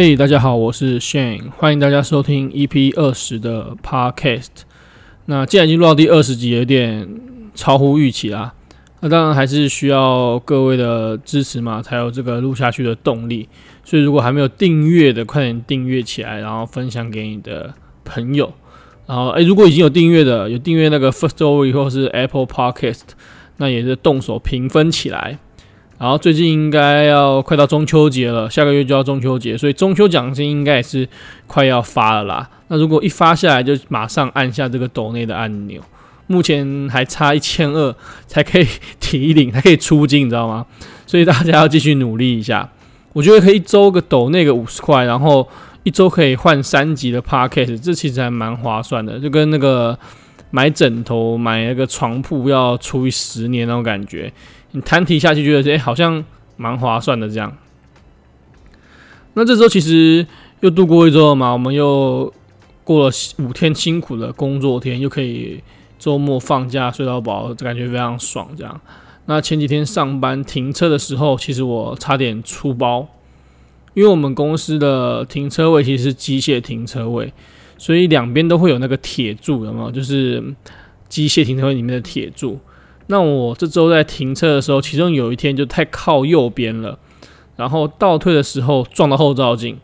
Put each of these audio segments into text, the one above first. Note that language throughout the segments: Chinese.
嘿，hey, 大家好，我是 Shane，欢迎大家收听 EP 二十的 Podcast。那既然已经录到第二十集，有点超乎预期啦。那当然还是需要各位的支持嘛，才有这个录下去的动力。所以如果还没有订阅的，快点订阅起来，然后分享给你的朋友。然后，诶，如果已经有订阅的，有订阅那个 Firstory 或是 Apple Podcast，那也是动手评分起来。然后最近应该要快到中秋节了，下个月就要中秋节，所以中秋奖金应该也是快要发了啦。那如果一发下来，就马上按下这个抖内的按钮。目前还差一千二才可以提领，才可以出金，你知道吗？所以大家要继续努力一下。我觉得可以一周个抖内个五十块，然后一周可以换三级的 Podcast，这其实还蛮划算的，就跟那个买枕头、买那个床铺要除以十年那种感觉。你摊提下去，觉得哎、好像蛮划算的这样。那这周其实又度过一周了嘛，我们又过了五天辛苦的工作天，又可以周末放假睡到饱，感觉非常爽。这样。那前几天上班停车的时候，其实我差点出包，因为我们公司的停车位其实是机械停车位，所以两边都会有那个铁柱，有没有？就是机械停车位里面的铁柱。那我这周在停车的时候，其中有一天就太靠右边了，然后倒退的时候撞到后照镜，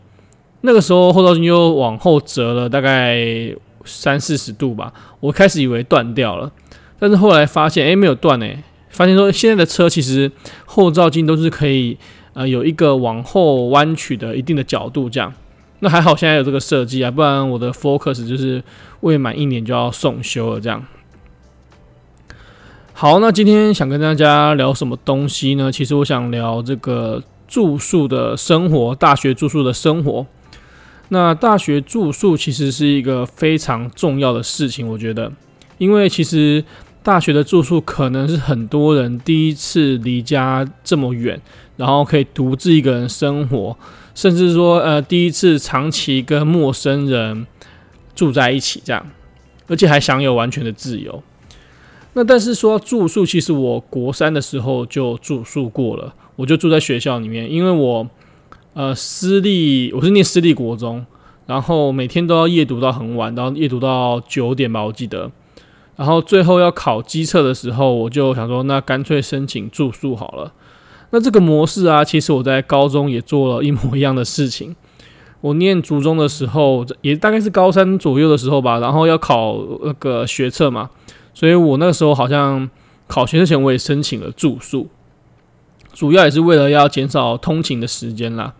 那个时候后照镜又往后折了大概三四十度吧，我开始以为断掉了，但是后来发现诶没有断诶，发现说现在的车其实后照镜都是可以呃有一个往后弯曲的一定的角度这样，那还好现在有这个设计啊，不然我的 Focus 就是未满一年就要送修了这样。好，那今天想跟大家聊什么东西呢？其实我想聊这个住宿的生活，大学住宿的生活。那大学住宿其实是一个非常重要的事情，我觉得，因为其实大学的住宿可能是很多人第一次离家这么远，然后可以独自一个人生活，甚至说呃第一次长期跟陌生人住在一起这样，而且还享有完全的自由。那但是说住宿，其实我国三的时候就住宿过了，我就住在学校里面，因为我呃私立，我是念私立国中，然后每天都要夜读到很晚，然后夜读到九点吧，我记得，然后最后要考基测的时候，我就想说，那干脆申请住宿好了。那这个模式啊，其实我在高中也做了一模一样的事情。我念初中的时候，也大概是高三左右的时候吧，然后要考那个学测嘛。所以我那个时候好像考学之前我也申请了住宿，主要也是为了要减少通勤的时间啦。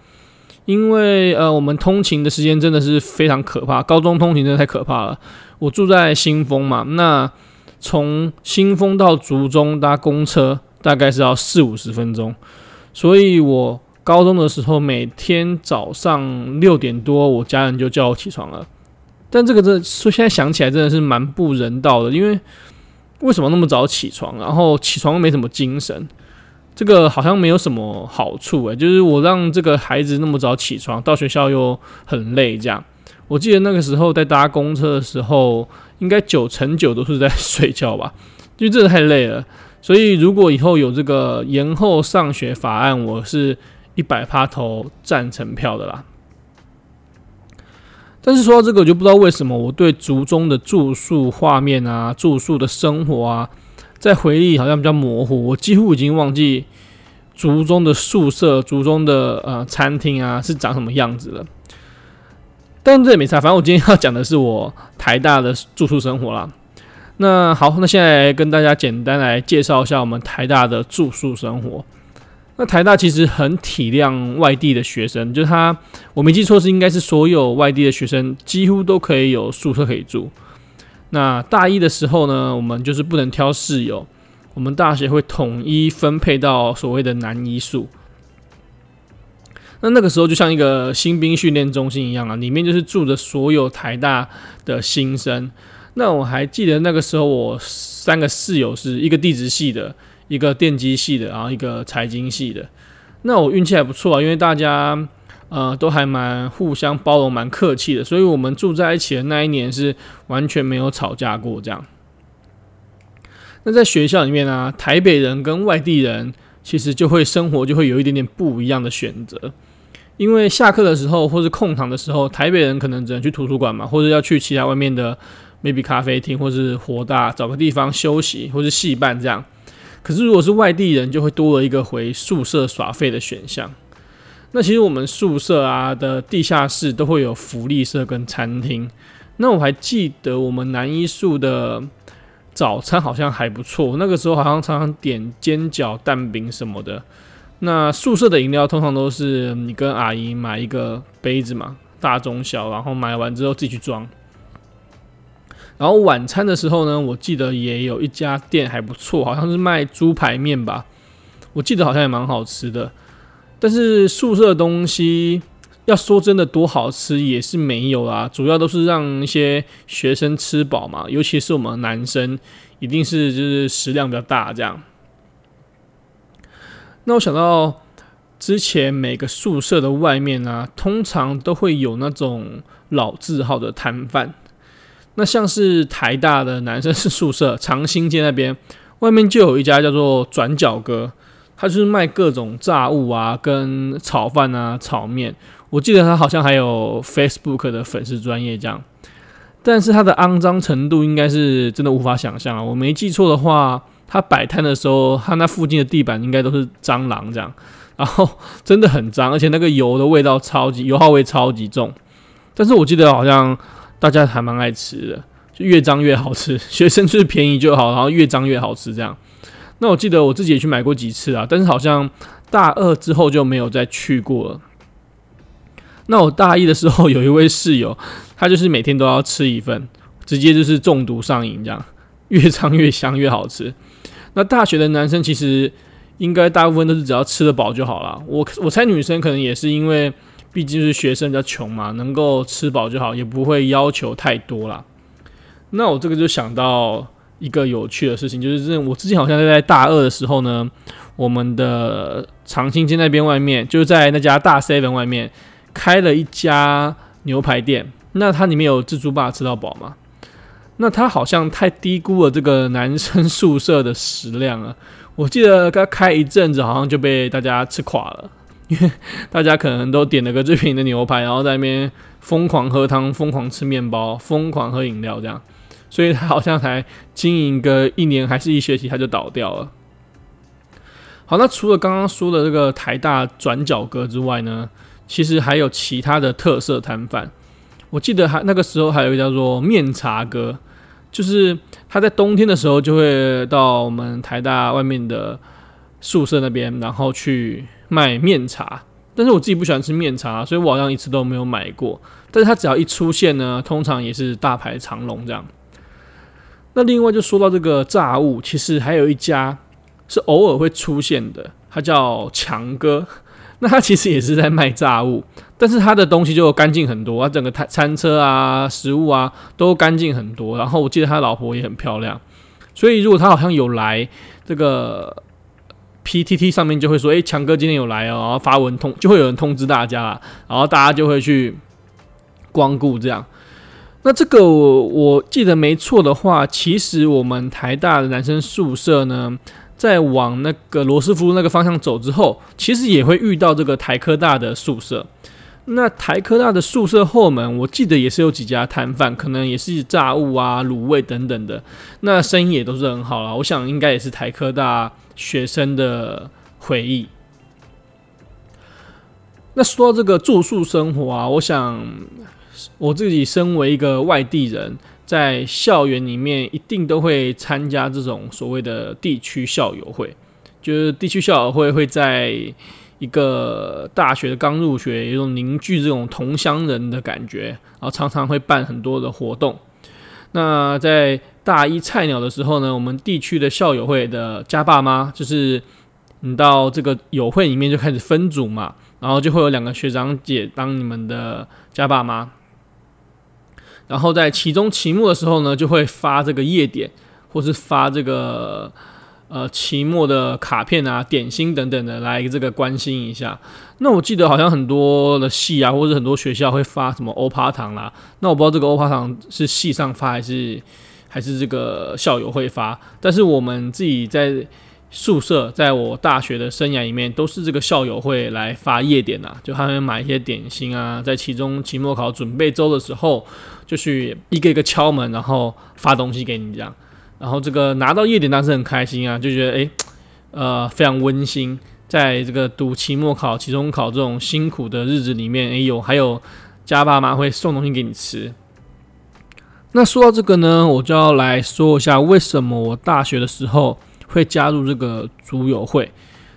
因为呃，我们通勤的时间真的是非常可怕，高中通勤真的太可怕了。我住在新丰嘛，那从新丰到竹中搭公车大概是要四五十分钟，所以我高中的时候每天早上六点多，我家人就叫我起床了。但这个这说现在想起来真的是蛮不人道的，因为为什么那么早起床？然后起床又没什么精神，这个好像没有什么好处诶、就是我让这个孩子那么早起床，到学校又很累，这样。我记得那个时候在搭公车的时候，应该九成九都是在睡觉吧，因为真的太累了。所以如果以后有这个延后上学法案，我是一百趴投赞成票的啦。但是说到这个，我就不知道为什么我对竹中的住宿画面啊、住宿的生活啊，在回忆好像比较模糊。我几乎已经忘记竹中的宿舍、竹中的呃餐厅啊是长什么样子了。但这也没差，反正我今天要讲的是我台大的住宿生活啦。那好，那现在跟大家简单来介绍一下我们台大的住宿生活。那台大其实很体谅外地的学生，就是他，我没记错是应该是所有外地的学生几乎都可以有宿舍可以住。那大一的时候呢，我们就是不能挑室友，我们大学会统一分配到所谓的男一宿。那那个时候就像一个新兵训练中心一样啊，里面就是住着所有台大的新生。那我还记得那个时候，我三个室友是一个地质系的。一个电机系的，然后一个财经系的，那我运气还不错啊，因为大家呃都还蛮互相包容，蛮客气的，所以我们住在一起的那一年是完全没有吵架过这样。那在学校里面呢、啊，台北人跟外地人其实就会生活就会有一点点不一样的选择，因为下课的时候或是空堂的时候，台北人可能只能去图书馆嘛，或者要去其他外面的 maybe 咖啡厅或是活大找个地方休息，或是戏办这样。可是如果是外地人，就会多了一个回宿舍耍废的选项。那其实我们宿舍啊的地下室都会有福利社跟餐厅。那我还记得我们南一宿的早餐好像还不错，那个时候好像常常点煎饺、蛋饼什么的。那宿舍的饮料通常都是你跟阿姨买一个杯子嘛，大中小，然后买完之后自己去装。然后晚餐的时候呢，我记得也有一家店还不错，好像是卖猪排面吧，我记得好像也蛮好吃的。但是宿舍的东西要说真的多好吃也是没有啦，主要都是让一些学生吃饱嘛，尤其是我们男生，一定是就是食量比较大这样。那我想到之前每个宿舍的外面啊，通常都会有那种老字号的摊贩。那像是台大的男生宿舍长兴街那边，外面就有一家叫做转角哥，他就是卖各种炸物啊、跟炒饭啊、炒面。我记得他好像还有 Facebook 的粉丝专业这样，但是他的肮脏程度应该是真的无法想象啊！我没记错的话。他摆摊的时候，他那附近的地板应该都是蟑螂这样，然后真的很脏，而且那个油的味道超级油耗味超级重。但是我记得好像大家还蛮爱吃的，就越脏越好吃。学生就是便宜就好，然后越脏越好吃这样。那我记得我自己也去买过几次啊，但是好像大二之后就没有再去过了。那我大一的时候有一位室友，他就是每天都要吃一份，直接就是中毒上瘾这样，越脏越香越好吃。那大学的男生其实应该大部分都是只要吃得饱就好了。我我猜女生可能也是因为毕竟是学生比较穷嘛，能够吃饱就好，也不会要求太多啦。那我这个就想到一个有趣的事情，就是我之前好像在大二的时候呢，我们的长兴街那边外面，就在那家大 seven 外面开了一家牛排店。那它里面有自助吧，吃到饱吗？那他好像太低估了这个男生宿舍的食量了。我记得刚开一阵子，好像就被大家吃垮了，因为大家可能都点了个最便宜的牛排，然后在那边疯狂喝汤、疯狂吃面包、疯狂喝饮料这样，所以他好像才经营个一年还是一学期，他就倒掉了。好，那除了刚刚说的这个台大转角哥之外呢，其实还有其他的特色摊贩。我记得还那个时候还有一个叫做面茶哥。就是他在冬天的时候就会到我们台大外面的宿舍那边，然后去卖面茶。但是我自己不喜欢吃面茶，所以我好像一次都没有买过。但是他只要一出现呢，通常也是大排长龙这样。那另外就说到这个炸物，其实还有一家是偶尔会出现的，他叫强哥。那他其实也是在卖炸物，但是他的东西就干净很多，他整个餐餐车啊、食物啊都干净很多。然后我记得他老婆也很漂亮，所以如果他好像有来这个 PTT 上面就会说，诶，强哥今天有来哦，然后发文通就会有人通知大家，然后大家就会去光顾这样。那这个我，我记得没错的话，其实我们台大的男生宿舍呢。在往那个罗斯福那个方向走之后，其实也会遇到这个台科大的宿舍。那台科大的宿舍后门，我记得也是有几家摊贩，可能也是炸物啊、卤味等等的。那生意也都是很好啦。我想应该也是台科大学生的回忆。那说到这个住宿生活啊，我想我自己身为一个外地人。在校园里面，一定都会参加这种所谓的地区校友会，就是地区校友会会在一个大学刚入学，有一种凝聚这种同乡人的感觉，然后常常会办很多的活动。那在大一菜鸟的时候呢，我们地区的校友会的家爸妈，就是你到这个友会里面就开始分组嘛，然后就会有两个学长姐当你们的家爸妈。然后在期中、期末的时候呢，就会发这个夜点，或是发这个呃期末的卡片啊、点心等等的，来这个关心一下。那我记得好像很多的系啊，或者很多学校会发什么欧趴糖啦。那我不知道这个欧趴糖是系上发还是还是这个校友会发。但是我们自己在宿舍在我大学的生涯里面，都是这个校友会来发夜点呐、啊，就他们买一些点心啊，在期中、期末考准备周的时候，就去一个一个敲门，然后发东西给你这样。然后这个拿到夜点当时很开心啊，就觉得诶，呃，非常温馨。在这个读期末考、期中考这种辛苦的日子里面，诶，有还有家爸妈会送东西给你吃。那说到这个呢，我就要来说一下为什么我大学的时候。会加入这个组友会，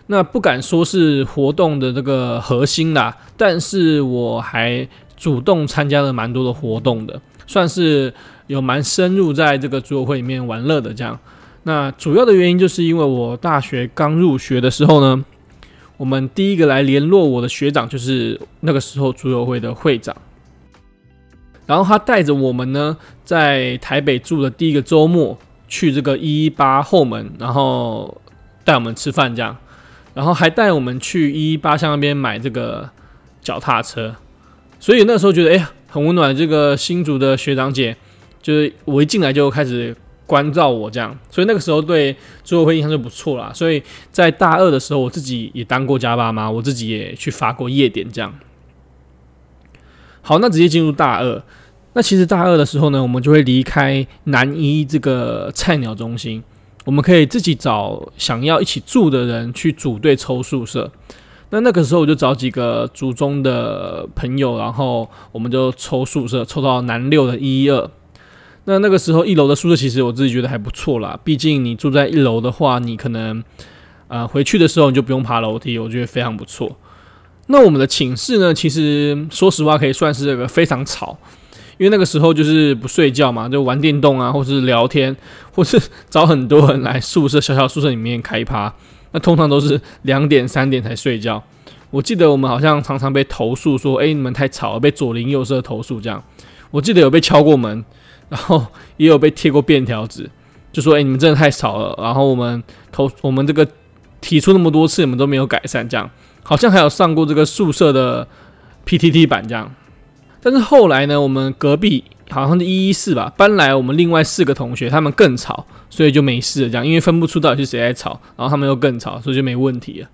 那不敢说是活动的这个核心啦，但是我还主动参加了蛮多的活动的，算是有蛮深入在这个组友会里面玩乐的这样。那主要的原因就是因为我大学刚入学的时候呢，我们第一个来联络我的学长就是那个时候组友会的会长，然后他带着我们呢在台北住的第一个周末。去这个一一八后门，然后带我们吃饭这样，然后还带我们去一一八巷那边买这个脚踏车，所以那时候觉得哎呀很温暖。这个新竹的学长姐，就是我一进来就开始关照我这样，所以那个时候对组委会印象就不错啦。所以在大二的时候，我自己也当过家爸妈，我自己也去发过夜点这样。好，那直接进入大二。那其实大二的时候呢，我们就会离开南一这个菜鸟中心，我们可以自己找想要一起住的人去组队抽宿舍。那那个时候我就找几个族中的朋友，然后我们就抽宿舍，抽到南六的一一二。那那个时候一楼的宿舍其实我自己觉得还不错啦，毕竟你住在一楼的话，你可能呃回去的时候你就不用爬楼梯，我觉得非常不错。那我们的寝室呢，其实说实话可以算是这个非常吵。因为那个时候就是不睡觉嘛，就玩电动啊，或是聊天，或是找很多人来宿舍，小小宿舍里面开趴。那通常都是两点三点才睡觉。我记得我们好像常常被投诉说，哎，你们太吵了，被左邻右舍投诉这样。我记得有被敲过门，然后也有被贴过便条纸，就说，哎，你们真的太吵了。然后我们投我们这个提出那么多次，你们都没有改善，这样。好像还有上过这个宿舍的 PTT 版这样。但是后来呢，我们隔壁好像是一一四吧，搬来我们另外四个同学，他们更吵，所以就没事了。这样，因为分不出到底是谁在吵，然后他们又更吵，所以就没问题了。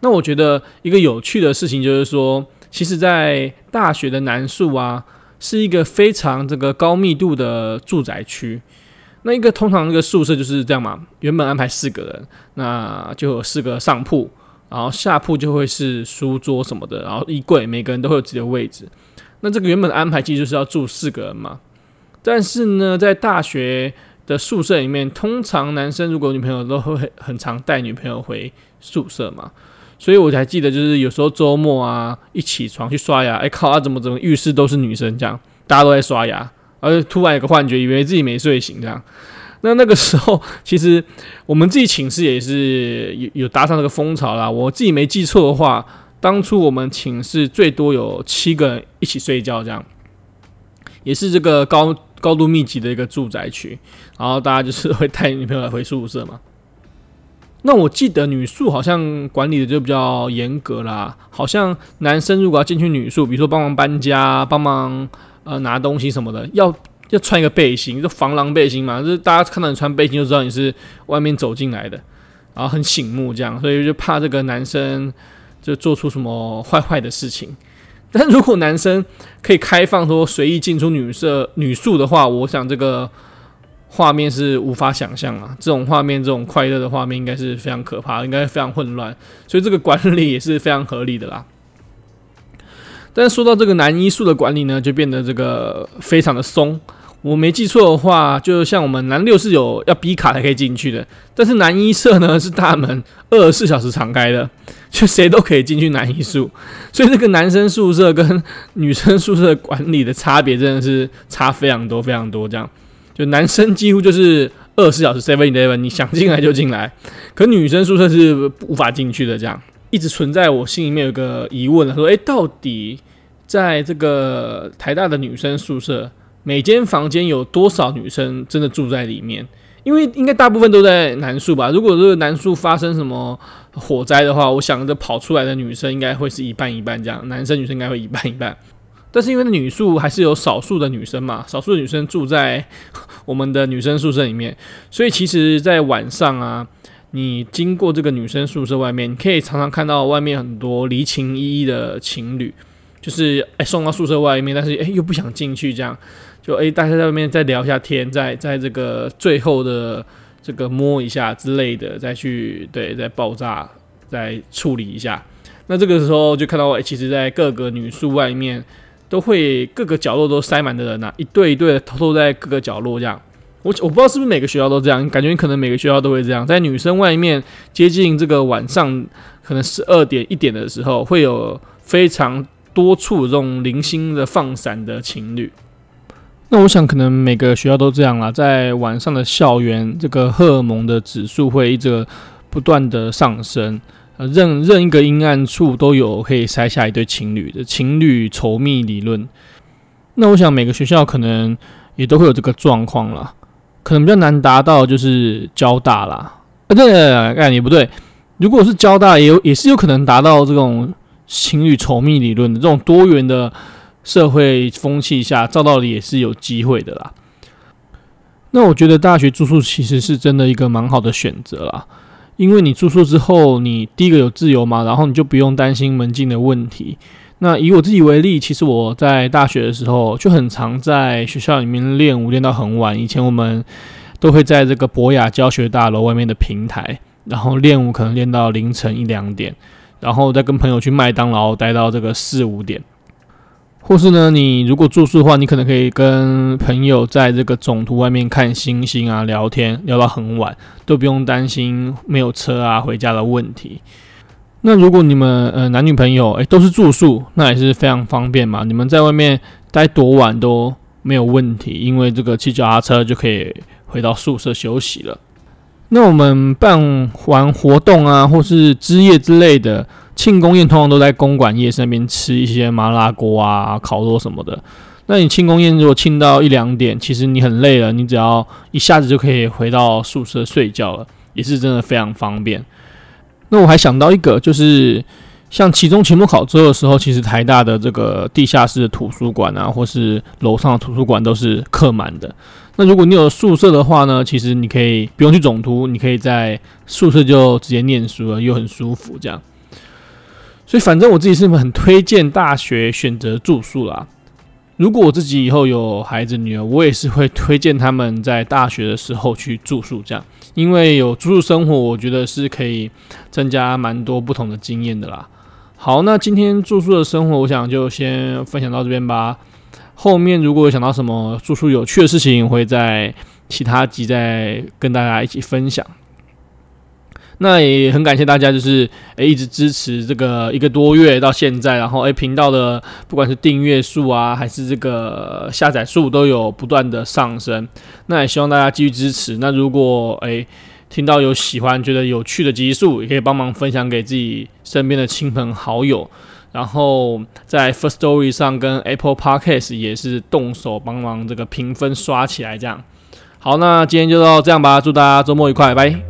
那我觉得一个有趣的事情就是说，其实，在大学的南宿啊，是一个非常这个高密度的住宅区。那一个通常那个宿舍就是这样嘛，原本安排四个人，那就有四个上铺，然后下铺就会是书桌什么的，然后衣柜，每个人都会有自己的位置。那这个原本的安排其实就是要住四个人嘛，但是呢，在大学的宿舍里面，通常男生如果女朋友都会很常带女朋友回宿舍嘛，所以我才记得就是有时候周末啊，一起床去刷牙，哎靠啊，怎么怎么浴室都是女生这样，大家都在刷牙，而突然有个幻觉，以为自己没睡醒这样。那那个时候，其实我们自己寝室也是有有搭上这个风潮啦，我自己没记错的话。当初我们寝室最多有七个人一起睡觉，这样也是这个高高度密集的一个住宅区，然后大家就是会带女朋友来回宿舍嘛。那我记得女宿好像管理的就比较严格啦，好像男生如果要进去女宿，比如说帮忙搬家、帮忙呃拿东西什么的，要要穿一个背心，就防狼背心嘛，就是大家看到你穿背心就知道你是外面走进来的，然后很醒目这样，所以就怕这个男生。就做出什么坏坏的事情，但如果男生可以开放说随意进出女舍女宿的话，我想这个画面是无法想象啊！这种画面，这种快乐的画面，应该是非常可怕，应该非常混乱，所以这个管理也是非常合理的啦。但说到这个男一宿的管理呢，就变得这个非常的松。我没记错的话，就像我们男六是有要 B 卡才可以进去的，但是男一舍呢是大门二十四小时敞开的，就谁都可以进去男一宿，所以这个男生宿舍跟女生宿舍管理的差别真的是差非常多非常多。这样，就男生几乎就是二十四小时 seven eleven，你想进来就进来，可女生宿舍是无法进去的。这样一直存在我心里面有个疑问，说，诶，到底在这个台大的女生宿舍？每间房间有多少女生真的住在里面？因为应该大部分都在男宿吧。如果这个男宿发生什么火灾的话，我想着跑出来的女生应该会是一半一半这样，男生女生应该会一半一半。但是因为女宿还是有少数的女生嘛，少数的女生住在我们的女生宿舍里面，所以其实，在晚上啊，你经过这个女生宿舍外面，你可以常常看到外面很多离情依依的情侣，就是哎送到宿舍外面，但是哎又不想进去，这样就哎大家在外面再聊一下天，在在这个最后的这个摸一下之类的，再去对再爆炸再处理一下。那这个时候就看到，其实在各个女宿外面都会各个角落都塞满的人呐，一对一对的偷偷在各个角落这样。我我不知道是不是每个学校都这样，感觉可能每个学校都会这样，在女生外面接近这个晚上可能十二点一点的时候，会有非常多处这种零星的放闪的情侣。那我想可能每个学校都这样啦，在晚上的校园，这个荷尔蒙的指数会一直不断的上升，呃，任任一个阴暗处都有可以塞下一对情侣的情侣稠密理论。那我想每个学校可能也都会有这个状况啦。可能比较难达到，就是交大啦。啊，对对对，哎，也不对。如果是交大，也有也是有可能达到这种情侣稠密理论的这种多元的社会风气下，照道理也是有机会的啦。那我觉得大学住宿其实是真的一个蛮好的选择啦，因为你住宿之后，你第一个有自由嘛，然后你就不用担心门禁的问题。那以我自己为例，其实我在大学的时候就很常在学校里面练舞，练到很晚。以前我们都会在这个博雅教学大楼外面的平台，然后练舞，可能练到凌晨一两点，然后再跟朋友去麦当劳待到这个四五点。或是呢，你如果住宿的话，你可能可以跟朋友在这个总图外面看星星啊，聊天聊到很晚，都不用担心没有车啊回家的问题。那如果你们呃男女朋友诶都是住宿，那也是非常方便嘛。你们在外面待多晚都没有问题，因为这个骑脚踏车就可以回到宿舍休息了。那我们办完活动啊，或是之夜之类的庆功宴，通常都在公馆夜市那边吃一些麻辣锅啊、烤肉什么的。那你庆功宴如果庆到一两点，其实你很累了，你只要一下子就可以回到宿舍睡觉了，也是真的非常方便。那我还想到一个，就是像期中、期末考之后的时候，其实台大的这个地下室的图书馆啊，或是楼上的图书馆都是客满的。那如果你有宿舍的话呢，其实你可以不用去总图，你可以在宿舍就直接念书了，又很舒服这样。所以反正我自己是很推荐大学选择住宿啦。如果我自己以后有孩子女儿，我也是会推荐他们在大学的时候去住宿，这样，因为有住宿生活，我觉得是可以增加蛮多不同的经验的啦。好，那今天住宿的生活，我想就先分享到这边吧。后面如果想到什么住宿有趣的事情，会在其他集再跟大家一起分享。那也很感谢大家，就是诶一直支持这个一个多月到现在，然后诶频道的不管是订阅数啊，还是这个下载数都有不断的上升。那也希望大家继续支持。那如果诶听到有喜欢觉得有趣的集数，也可以帮忙分享给自己身边的亲朋好友。然后在 First Story 上跟 Apple Podcast 也是动手帮忙这个评分刷起来，这样。好，那今天就到这样吧，祝大家周末愉快，拜。